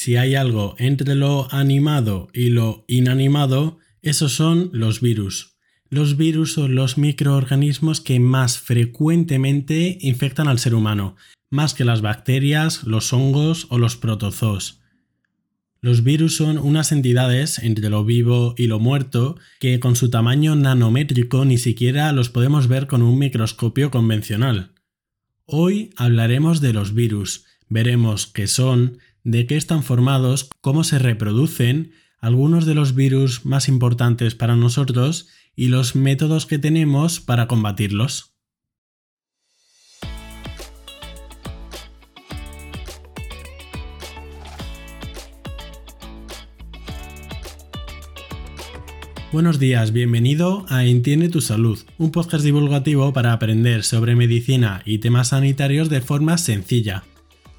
si hay algo entre lo animado y lo inanimado, esos son los virus. Los virus son los microorganismos que más frecuentemente infectan al ser humano, más que las bacterias, los hongos o los protozoos. Los virus son unas entidades entre lo vivo y lo muerto que con su tamaño nanométrico ni siquiera los podemos ver con un microscopio convencional. Hoy hablaremos de los virus, veremos qué son, de qué están formados, cómo se reproducen, algunos de los virus más importantes para nosotros y los métodos que tenemos para combatirlos. Buenos días, bienvenido a Entiende tu Salud, un podcast divulgativo para aprender sobre medicina y temas sanitarios de forma sencilla.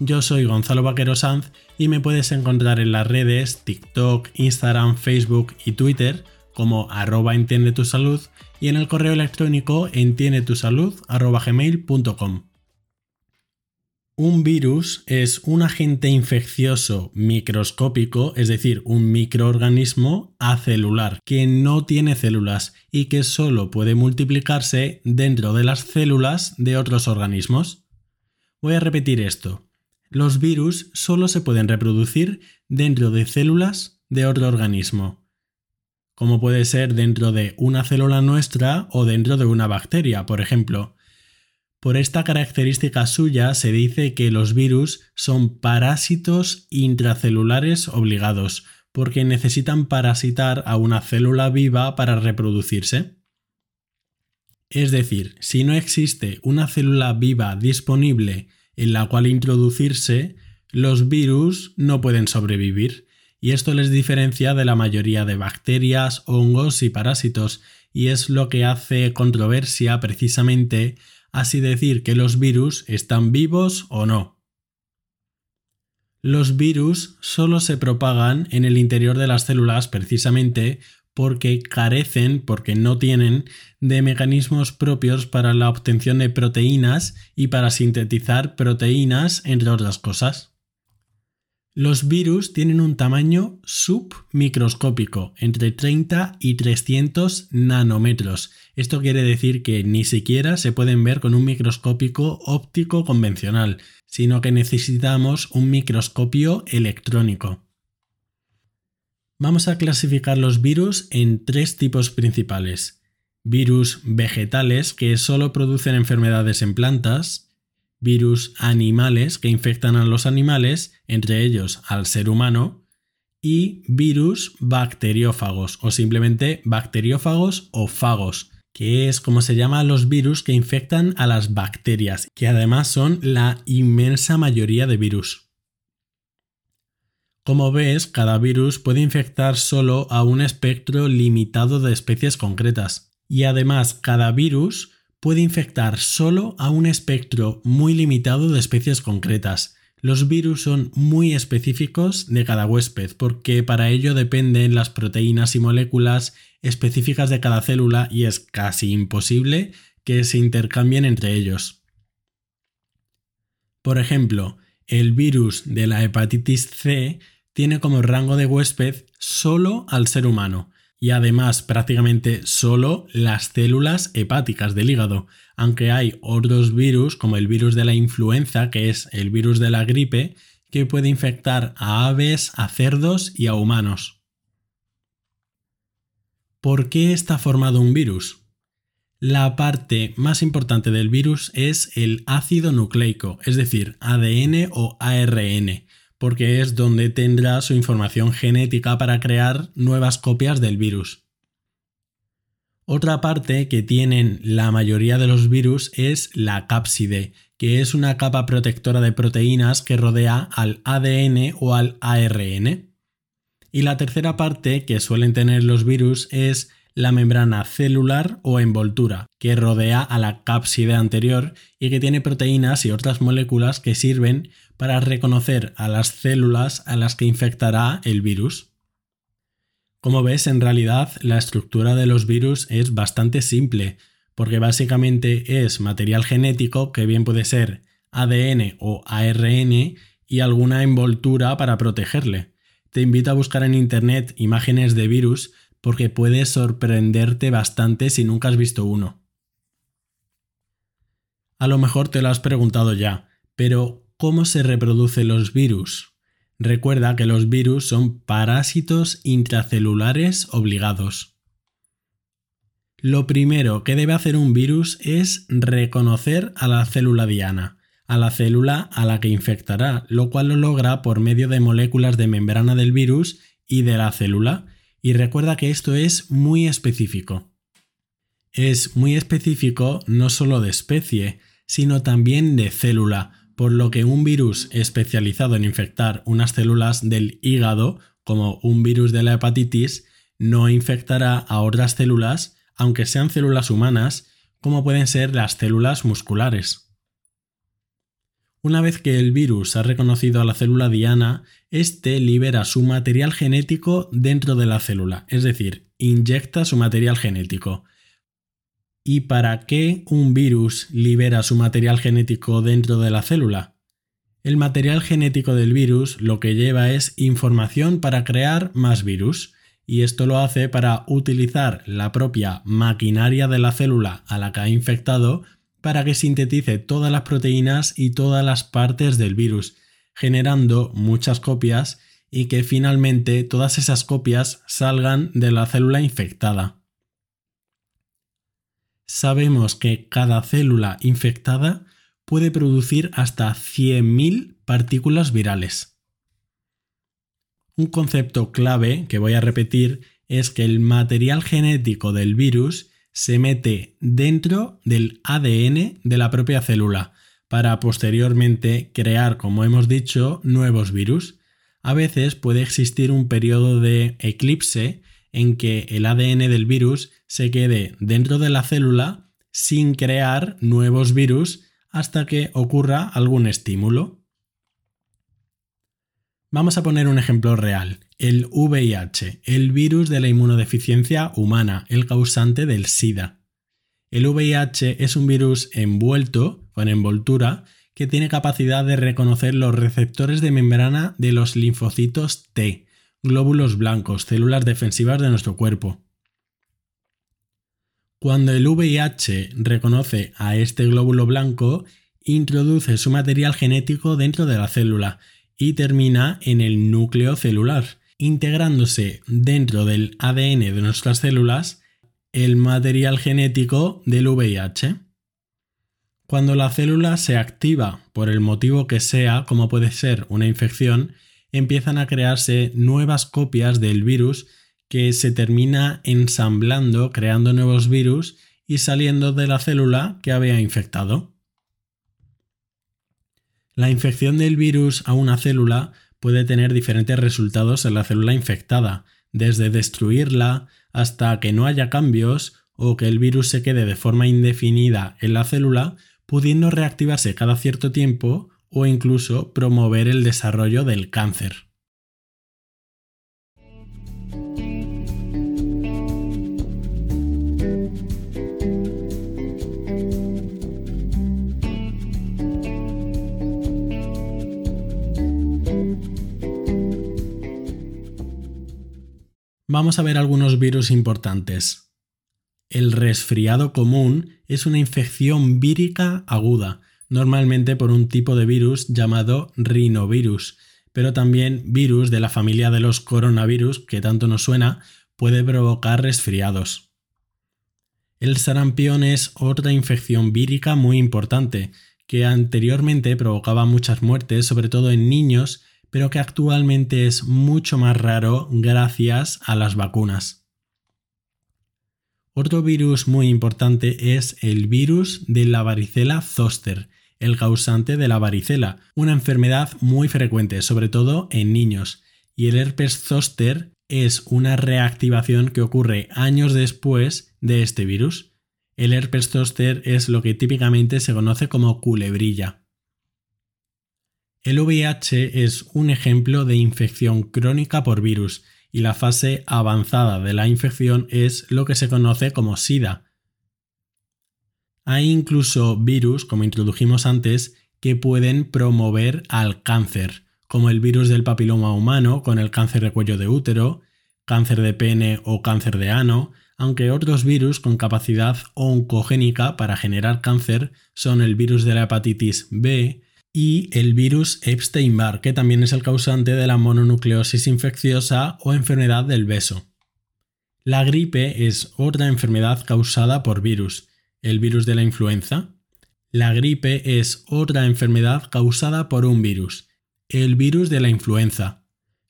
Yo soy Gonzalo Vaquero Sanz y me puedes encontrar en las redes TikTok, Instagram, Facebook y Twitter como arroba entiende tu salud y en el correo electrónico entiendetusalud.gmail.com. Un virus es un agente infeccioso microscópico, es decir, un microorganismo acelular que no tiene células y que solo puede multiplicarse dentro de las células de otros organismos. Voy a repetir esto. Los virus solo se pueden reproducir dentro de células de otro organismo, como puede ser dentro de una célula nuestra o dentro de una bacteria, por ejemplo. Por esta característica suya se dice que los virus son parásitos intracelulares obligados, porque necesitan parasitar a una célula viva para reproducirse. Es decir, si no existe una célula viva disponible en la cual introducirse, los virus no pueden sobrevivir, y esto les diferencia de la mayoría de bacterias, hongos y parásitos, y es lo que hace controversia precisamente así decir que los virus están vivos o no. Los virus solo se propagan en el interior de las células precisamente porque carecen, porque no tienen, de mecanismos propios para la obtención de proteínas y para sintetizar proteínas, entre otras cosas. Los virus tienen un tamaño submicroscópico, entre 30 y 300 nanómetros. Esto quiere decir que ni siquiera se pueden ver con un microscópico óptico convencional, sino que necesitamos un microscopio electrónico. Vamos a clasificar los virus en tres tipos principales. Virus vegetales que solo producen enfermedades en plantas, virus animales que infectan a los animales, entre ellos al ser humano, y virus bacteriófagos o simplemente bacteriófagos o fagos, que es como se llama los virus que infectan a las bacterias, que además son la inmensa mayoría de virus. Como ves, cada virus puede infectar solo a un espectro limitado de especies concretas, y además cada virus puede infectar solo a un espectro muy limitado de especies concretas. Los virus son muy específicos de cada huésped porque para ello dependen las proteínas y moléculas específicas de cada célula y es casi imposible que se intercambien entre ellos. Por ejemplo, el virus de la hepatitis C tiene como rango de huésped solo al ser humano, y además prácticamente solo las células hepáticas del hígado, aunque hay otros virus como el virus de la influenza, que es el virus de la gripe, que puede infectar a aves, a cerdos y a humanos. ¿Por qué está formado un virus? La parte más importante del virus es el ácido nucleico, es decir, ADN o ARN, porque es donde tendrá su información genética para crear nuevas copias del virus. Otra parte que tienen la mayoría de los virus es la cápside, que es una capa protectora de proteínas que rodea al ADN o al ARN. Y la tercera parte que suelen tener los virus es la membrana celular o envoltura, que rodea a la cápside anterior y que tiene proteínas y otras moléculas que sirven para reconocer a las células a las que infectará el virus. Como ves, en realidad la estructura de los virus es bastante simple, porque básicamente es material genético que bien puede ser ADN o ARN y alguna envoltura para protegerle. Te invito a buscar en internet imágenes de virus porque puede sorprenderte bastante si nunca has visto uno. A lo mejor te lo has preguntado ya, pero ¿cómo se reproducen los virus? Recuerda que los virus son parásitos intracelulares obligados. Lo primero que debe hacer un virus es reconocer a la célula diana, a la célula a la que infectará, lo cual lo logra por medio de moléculas de membrana del virus y de la célula, y recuerda que esto es muy específico. Es muy específico no solo de especie, sino también de célula, por lo que un virus especializado en infectar unas células del hígado, como un virus de la hepatitis, no infectará a otras células, aunque sean células humanas, como pueden ser las células musculares. Una vez que el virus ha reconocido a la célula diana, éste libera su material genético dentro de la célula, es decir, inyecta su material genético. ¿Y para qué un virus libera su material genético dentro de la célula? El material genético del virus lo que lleva es información para crear más virus, y esto lo hace para utilizar la propia maquinaria de la célula a la que ha infectado para que sintetice todas las proteínas y todas las partes del virus, generando muchas copias y que finalmente todas esas copias salgan de la célula infectada sabemos que cada célula infectada puede producir hasta 100.000 partículas virales. Un concepto clave que voy a repetir es que el material genético del virus se mete dentro del ADN de la propia célula para posteriormente crear, como hemos dicho, nuevos virus. A veces puede existir un periodo de eclipse en que el ADN del virus se quede dentro de la célula sin crear nuevos virus hasta que ocurra algún estímulo. Vamos a poner un ejemplo real, el VIH, el virus de la inmunodeficiencia humana, el causante del SIDA. El VIH es un virus envuelto, con envoltura, que tiene capacidad de reconocer los receptores de membrana de los linfocitos T, glóbulos blancos, células defensivas de nuestro cuerpo. Cuando el VIH reconoce a este glóbulo blanco, introduce su material genético dentro de la célula y termina en el núcleo celular, integrándose dentro del ADN de nuestras células el material genético del VIH. Cuando la célula se activa por el motivo que sea, como puede ser una infección, empiezan a crearse nuevas copias del virus que se termina ensamblando, creando nuevos virus y saliendo de la célula que había infectado. La infección del virus a una célula puede tener diferentes resultados en la célula infectada, desde destruirla hasta que no haya cambios o que el virus se quede de forma indefinida en la célula, pudiendo reactivarse cada cierto tiempo o incluso promover el desarrollo del cáncer. Vamos a ver algunos virus importantes. El resfriado común es una infección vírica aguda normalmente por un tipo de virus llamado rinovirus, pero también virus de la familia de los coronavirus, que tanto nos suena, puede provocar resfriados. El sarampión es otra infección vírica muy importante, que anteriormente provocaba muchas muertes, sobre todo en niños, pero que actualmente es mucho más raro gracias a las vacunas. Otro virus muy importante es el virus de la varicela zoster, el causante de la varicela, una enfermedad muy frecuente, sobre todo en niños. Y el herpes zoster es una reactivación que ocurre años después de este virus. El herpes zoster es lo que típicamente se conoce como culebrilla. El VIH es un ejemplo de infección crónica por virus y la fase avanzada de la infección es lo que se conoce como SIDA, hay incluso virus, como introdujimos antes, que pueden promover al cáncer. como el virus del papiloma humano con el cáncer de cuello de útero, cáncer de pene o cáncer de ano, aunque otros virus con capacidad oncogénica para generar cáncer son el virus de la hepatitis B y el virus Epstein-Barr, que también es el causante de la mononucleosis infecciosa o enfermedad del beso. La gripe es otra enfermedad causada por virus, el virus de la influenza. La gripe es otra enfermedad causada por un virus, el virus de la influenza.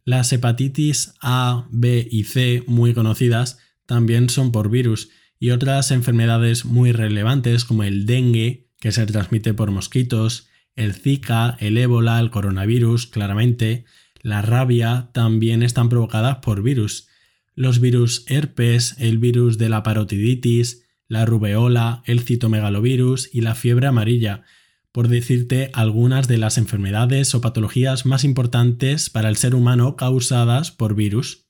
Las hepatitis A, B y C, muy conocidas, también son por virus, y otras enfermedades muy relevantes como el dengue, que se transmite por mosquitos, el Zika, el ébola, el coronavirus, claramente, la rabia, también están provocadas por virus. Los virus herpes, el virus de la parotiditis, la rubeola, el citomegalovirus y la fiebre amarilla, por decirte algunas de las enfermedades o patologías más importantes para el ser humano causadas por virus.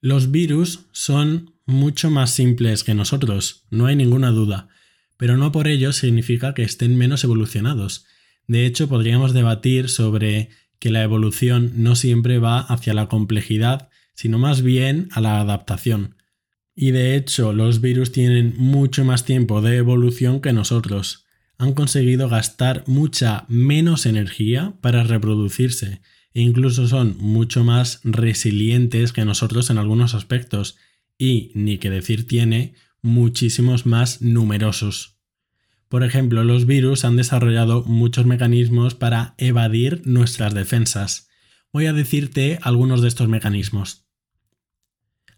Los virus son mucho más simples que nosotros, no hay ninguna duda, pero no por ello significa que estén menos evolucionados. De hecho, podríamos debatir sobre que la evolución no siempre va hacia la complejidad, sino más bien a la adaptación. Y de hecho, los virus tienen mucho más tiempo de evolución que nosotros. Han conseguido gastar mucha menos energía para reproducirse e incluso son mucho más resilientes que nosotros en algunos aspectos y, ni que decir tiene, muchísimos más numerosos. Por ejemplo, los virus han desarrollado muchos mecanismos para evadir nuestras defensas. Voy a decirte algunos de estos mecanismos.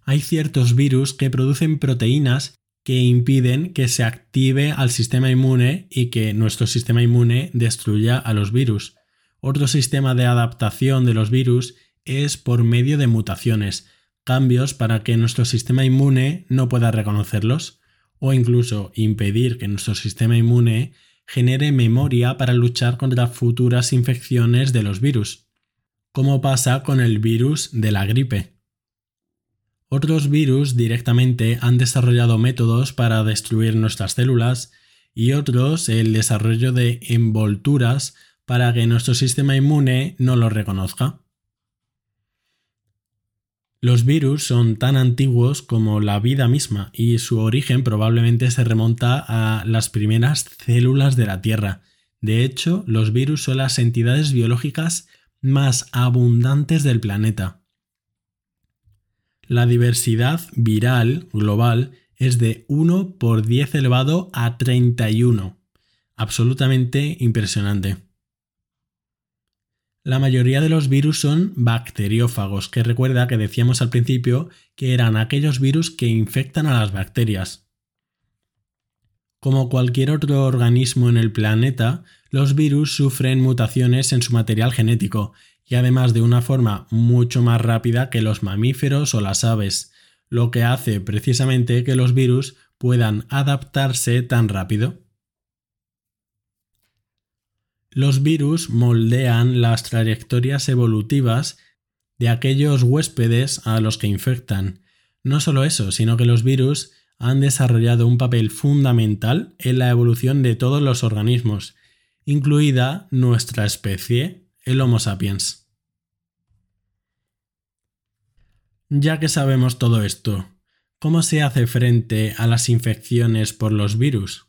Hay ciertos virus que producen proteínas que impiden que se active al sistema inmune y que nuestro sistema inmune destruya a los virus. Otro sistema de adaptación de los virus es por medio de mutaciones, cambios para que nuestro sistema inmune no pueda reconocerlos, o incluso impedir que nuestro sistema inmune genere memoria para luchar contra futuras infecciones de los virus, como pasa con el virus de la gripe. Otros virus directamente han desarrollado métodos para destruir nuestras células y otros el desarrollo de envolturas para que nuestro sistema inmune no lo reconozca. Los virus son tan antiguos como la vida misma y su origen probablemente se remonta a las primeras células de la Tierra. De hecho, los virus son las entidades biológicas más abundantes del planeta. La diversidad viral global es de 1 por 10 elevado a 31. Absolutamente impresionante. La mayoría de los virus son bacteriófagos, que recuerda que decíamos al principio que eran aquellos virus que infectan a las bacterias. Como cualquier otro organismo en el planeta, los virus sufren mutaciones en su material genético y además de una forma mucho más rápida que los mamíferos o las aves, lo que hace precisamente que los virus puedan adaptarse tan rápido. Los virus moldean las trayectorias evolutivas de aquellos huéspedes a los que infectan. No solo eso, sino que los virus han desarrollado un papel fundamental en la evolución de todos los organismos, incluida nuestra especie, el Homo sapiens. Ya que sabemos todo esto, ¿cómo se hace frente a las infecciones por los virus?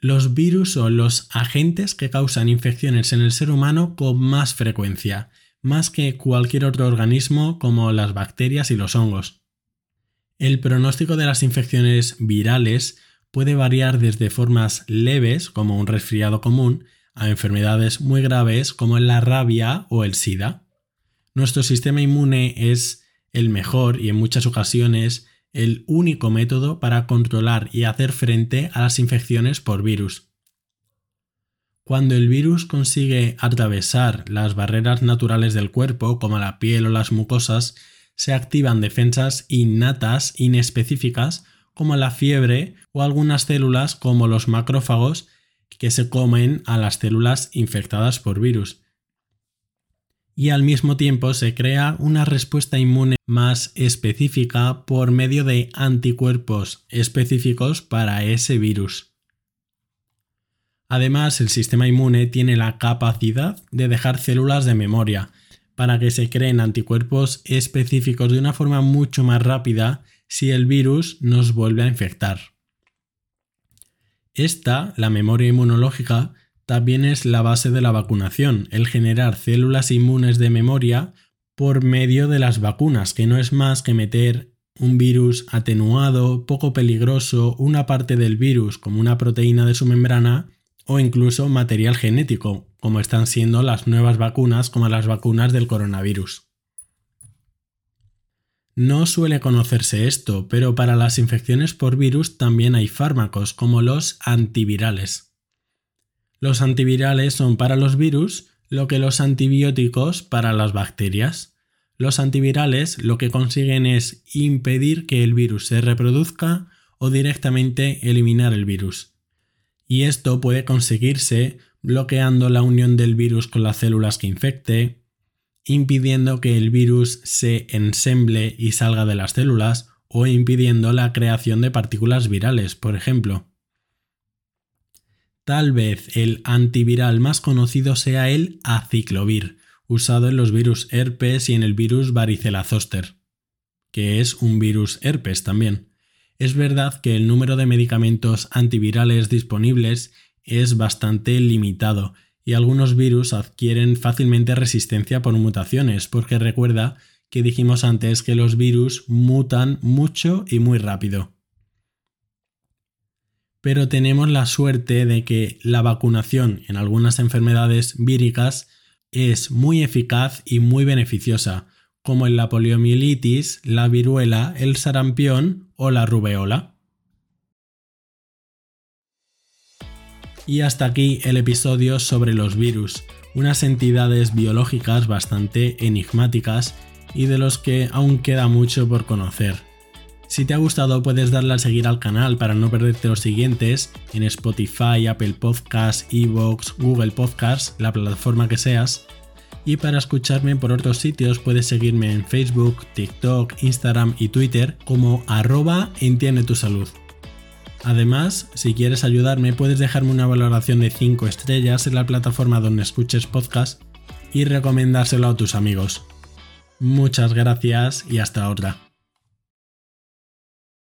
Los virus son los agentes que causan infecciones en el ser humano con más frecuencia, más que cualquier otro organismo como las bacterias y los hongos. El pronóstico de las infecciones virales puede variar desde formas leves, como un resfriado común, a enfermedades muy graves como la rabia o el SIDA. Nuestro sistema inmune es el mejor y en muchas ocasiones el único método para controlar y hacer frente a las infecciones por virus. Cuando el virus consigue atravesar las barreras naturales del cuerpo, como la piel o las mucosas, se activan defensas innatas inespecíficas como la fiebre o algunas células como los macrófagos que se comen a las células infectadas por virus y al mismo tiempo se crea una respuesta inmune más específica por medio de anticuerpos específicos para ese virus. Además, el sistema inmune tiene la capacidad de dejar células de memoria para que se creen anticuerpos específicos de una forma mucho más rápida si el virus nos vuelve a infectar. Esta, la memoria inmunológica, también es la base de la vacunación, el generar células inmunes de memoria por medio de las vacunas, que no es más que meter un virus atenuado, poco peligroso, una parte del virus como una proteína de su membrana o incluso material genético, como están siendo las nuevas vacunas como las vacunas del coronavirus. No suele conocerse esto, pero para las infecciones por virus también hay fármacos como los antivirales. Los antivirales son para los virus lo que los antibióticos para las bacterias. Los antivirales lo que consiguen es impedir que el virus se reproduzca o directamente eliminar el virus. Y esto puede conseguirse bloqueando la unión del virus con las células que infecte, impidiendo que el virus se ensemble y salga de las células o impidiendo la creación de partículas virales, por ejemplo. Tal vez el antiviral más conocido sea el aciclovir, usado en los virus herpes y en el virus varicela zoster, que es un virus herpes también. Es verdad que el número de medicamentos antivirales disponibles es bastante limitado y algunos virus adquieren fácilmente resistencia por mutaciones, porque recuerda que dijimos antes que los virus mutan mucho y muy rápido. Pero tenemos la suerte de que la vacunación en algunas enfermedades víricas es muy eficaz y muy beneficiosa, como en la poliomielitis, la viruela, el sarampión o la rubeola. Y hasta aquí el episodio sobre los virus, unas entidades biológicas bastante enigmáticas y de los que aún queda mucho por conocer. Si te ha gustado puedes darle a seguir al canal para no perderte los siguientes en Spotify, Apple Podcasts, Evox, Google Podcasts, la plataforma que seas. Y para escucharme por otros sitios puedes seguirme en Facebook, TikTok, Instagram y Twitter como arroba entiende tu salud. Además, si quieres ayudarme, puedes dejarme una valoración de 5 estrellas en la plataforma donde escuches podcast y recomendárselo a tus amigos. Muchas gracias y hasta otra.